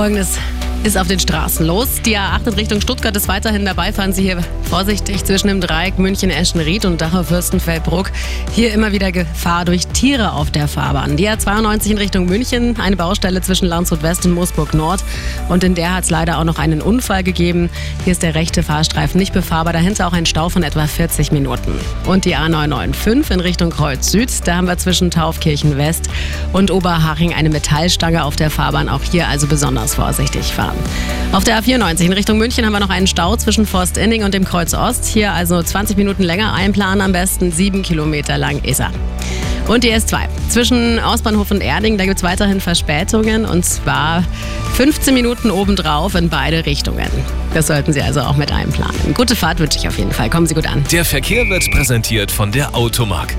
Folgendes ist auf den Straßen los. Die A8 in Richtung Stuttgart ist weiterhin dabei. Fahren Sie hier vorsichtig zwischen dem Dreieck München-Eschenried und Dachau-Fürstenfeldbruck. Hier immer wieder Gefahr durch Tiere auf der Fahrbahn. Die A92 in Richtung München, eine Baustelle zwischen Landshut West und Moosburg Nord. Und in der hat es leider auch noch einen Unfall gegeben. Hier ist der rechte Fahrstreifen nicht befahrbar. Dahinter auch ein Stau von etwa 40 Minuten. Und die A995 in Richtung Kreuz Süd. Da haben wir zwischen Taufkirchen West und Oberhaching eine Metallstange auf der Fahrbahn. Auch hier also besonders vorsichtig fahren fahren. Auf der A94 in Richtung München haben wir noch einen Stau zwischen Forst Inning und dem Kreuz Ost. Hier also 20 Minuten länger einplanen, am besten 7 Kilometer lang ist er. Und die S2. Zwischen Ausbahnhof und Erding, da gibt es weiterhin Verspätungen und zwar 15 Minuten obendrauf in beide Richtungen. Das sollten Sie also auch mit einplanen. Gute Fahrt wünsche ich auf jeden Fall. Kommen Sie gut an. Der Verkehr wird präsentiert von der Automark.